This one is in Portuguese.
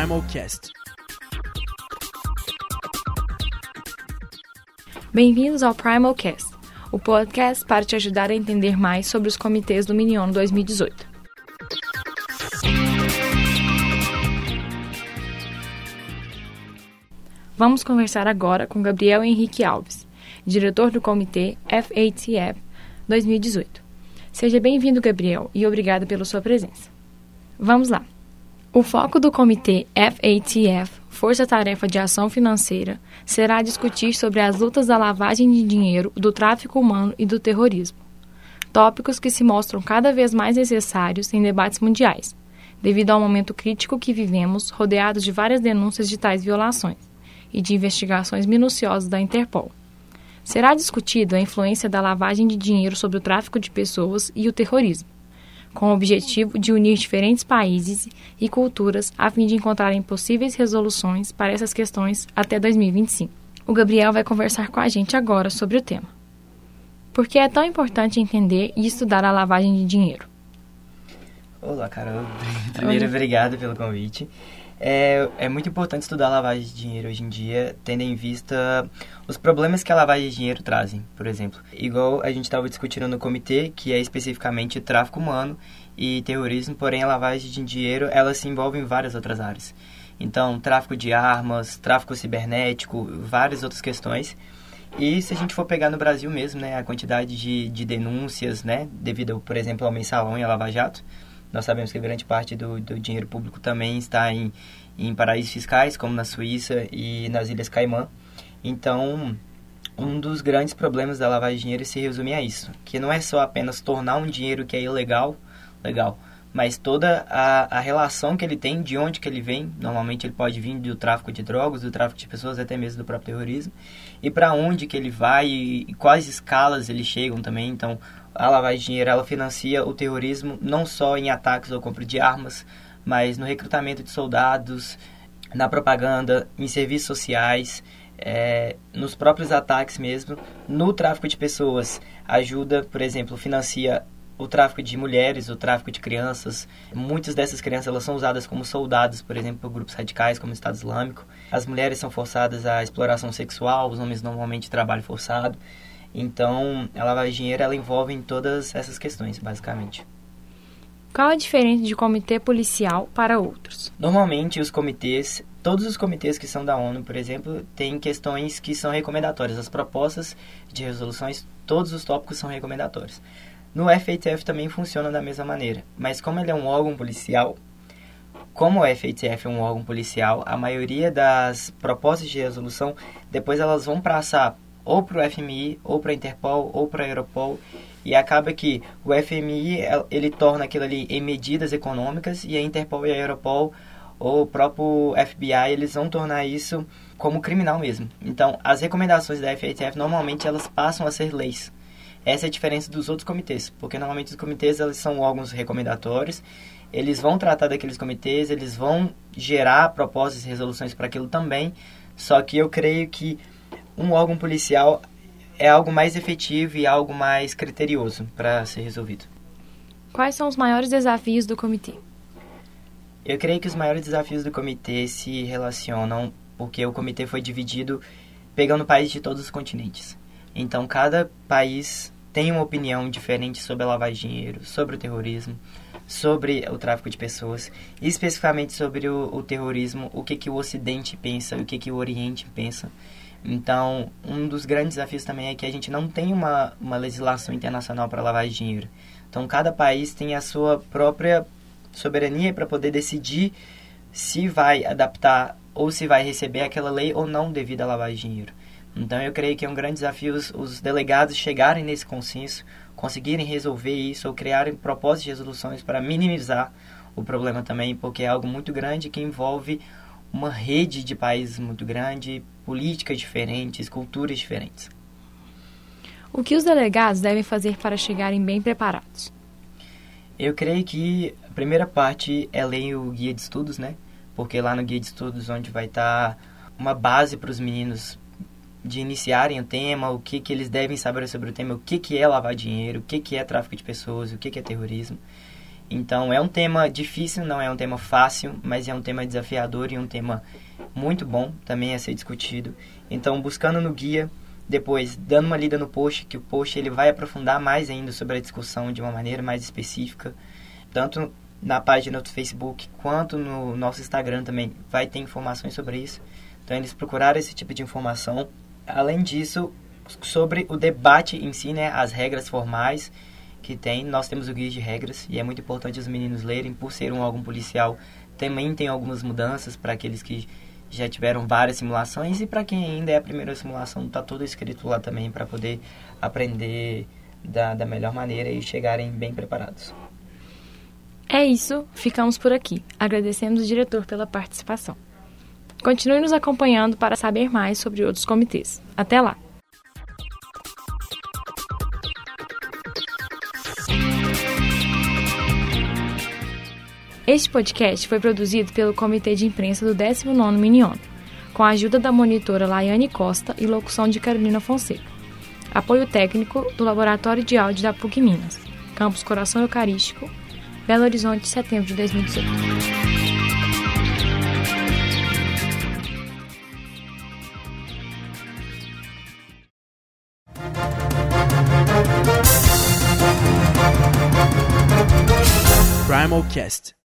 Primalcast. Bem-vindos ao Primalcast, o podcast para te ajudar a entender mais sobre os comitês do Minion 2018. Vamos conversar agora com Gabriel Henrique Alves, diretor do comitê FATF 2018. Seja bem-vindo, Gabriel, e obrigado pela sua presença. Vamos lá. O foco do comitê FATF, Força Tarefa de Ação Financeira, será discutir sobre as lutas da lavagem de dinheiro, do tráfico humano e do terrorismo. Tópicos que se mostram cada vez mais necessários em debates mundiais, devido ao momento crítico que vivemos, rodeados de várias denúncias de tais violações e de investigações minuciosas da Interpol. Será discutido a influência da lavagem de dinheiro sobre o tráfico de pessoas e o terrorismo com o objetivo de unir diferentes países e culturas a fim de encontrarem possíveis resoluções para essas questões até 2025. O Gabriel vai conversar com a gente agora sobre o tema. Por que é tão importante entender e estudar a lavagem de dinheiro? Olá, Carol. Primeiro, obrigado pelo convite. É, é muito importante estudar a lavagem de dinheiro hoje em dia, tendo em vista os problemas que a lavagem de dinheiro trazem, por exemplo. Igual a gente estava discutindo no comitê, que é especificamente tráfico humano e terrorismo, porém a lavagem de dinheiro ela se envolve em várias outras áreas. Então, tráfico de armas, tráfico cibernético, várias outras questões. E se a gente for pegar no Brasil mesmo, né, a quantidade de, de denúncias, né, devido, por exemplo, ao mensalão e à Lava Jato, nós sabemos que grande parte do, do dinheiro público também está em, em paraísos fiscais, como na Suíça e nas Ilhas Caimã. Então, um dos grandes problemas da lavagem de dinheiro se resume a isso, que não é só apenas tornar um dinheiro que é ilegal, legal, mas toda a, a relação que ele tem, de onde que ele vem, normalmente ele pode vir do tráfico de drogas, do tráfico de pessoas, até mesmo do próprio terrorismo, e para onde que ele vai e, quais escalas eles chegam também, então a lavagem de dinheiro ela financia o terrorismo não só em ataques ou compra de armas, mas no recrutamento de soldados, na propaganda, em serviços sociais, é, nos próprios ataques mesmo, no tráfico de pessoas. Ajuda, por exemplo, financia o tráfico de mulheres, o tráfico de crianças. Muitas dessas crianças elas são usadas como soldados, por exemplo, por grupos radicais como o Estado Islâmico. As mulheres são forçadas à exploração sexual, os homens normalmente trabalho forçado. Então, a lavagem de dinheiro ela envolve em todas essas questões, basicamente. Qual a diferença de comitê policial para outros? Normalmente, os comitês, todos os comitês que são da ONU, por exemplo, têm questões que são recomendatórias. As propostas de resoluções, todos os tópicos são recomendatórios. No FATF também funciona da mesma maneira, mas como ele é um órgão policial, como o FATF é um órgão policial, a maioria das propostas de resolução, depois elas vão passar ou para o FMI, ou para a Interpol, ou para a Europol, e acaba que o FMI ele torna aquilo ali em medidas econômicas e a Interpol e a Europol ou o próprio FBI eles vão tornar isso como criminal mesmo. Então, as recomendações da FATF normalmente elas passam a ser leis. Essa é a diferença dos outros comitês, porque normalmente os comitês eles são órgãos recomendatórios, eles vão tratar daqueles comitês, eles vão gerar propostas e resoluções para aquilo também. Só que eu creio que um órgão policial é algo mais efetivo e algo mais criterioso para ser resolvido. Quais são os maiores desafios do comitê? Eu creio que os maiores desafios do comitê se relacionam porque o comitê foi dividido pegando países de todos os continentes. Então, cada país tem uma opinião diferente sobre a lavagem de dinheiro, sobre o terrorismo, sobre o tráfico de pessoas, e especificamente sobre o, o terrorismo, o que, que o Ocidente pensa, o que, que o Oriente pensa. Então, um dos grandes desafios também é que a gente não tem uma, uma legislação internacional para lavar dinheiro. Então, cada país tem a sua própria soberania para poder decidir se vai adaptar ou se vai receber aquela lei ou não devido à lavagem de dinheiro. Então, eu creio que é um grande desafio os, os delegados chegarem nesse consenso, conseguirem resolver isso ou criarem propósitos de resoluções para minimizar o problema também, porque é algo muito grande que envolve uma rede de países muito grande, políticas diferentes, culturas diferentes. O que os delegados devem fazer para chegarem bem preparados? Eu creio que a primeira parte é ler o guia de estudos, né? Porque lá no guia de estudos onde vai estar uma base para os meninos de iniciarem o tema, o que, que eles devem saber sobre o tema, o que, que é lavar dinheiro, o que, que é tráfico de pessoas, o que, que é terrorismo. Então é um tema difícil, não é um tema fácil, mas é um tema desafiador e um tema muito bom também a ser discutido. Então buscando no guia, depois dando uma lida no post, que o post ele vai aprofundar mais ainda sobre a discussão de uma maneira mais específica, tanto na página do Facebook quanto no nosso Instagram também vai ter informações sobre isso. Então eles procuraram esse tipo de informação. Além disso, sobre o debate em si, né, as regras formais que tem. Nós temos o guia de regras e é muito importante os meninos lerem, por ser um órgão policial. Também tem algumas mudanças para aqueles que já tiveram várias simulações e para quem ainda é a primeira simulação, está tudo escrito lá também para poder aprender da, da melhor maneira e chegarem bem preparados. É isso, ficamos por aqui. Agradecemos o diretor pela participação. Continue nos acompanhando para saber mais sobre outros comitês. Até lá! Este podcast foi produzido pelo Comitê de Imprensa do 19º Minion, com a ajuda da monitora Laiane Costa e locução de Carolina Fonseca. Apoio técnico do Laboratório de Áudio da PUC Minas, Campus Coração Eucarístico, Belo Horizonte, setembro de 2018. simulcast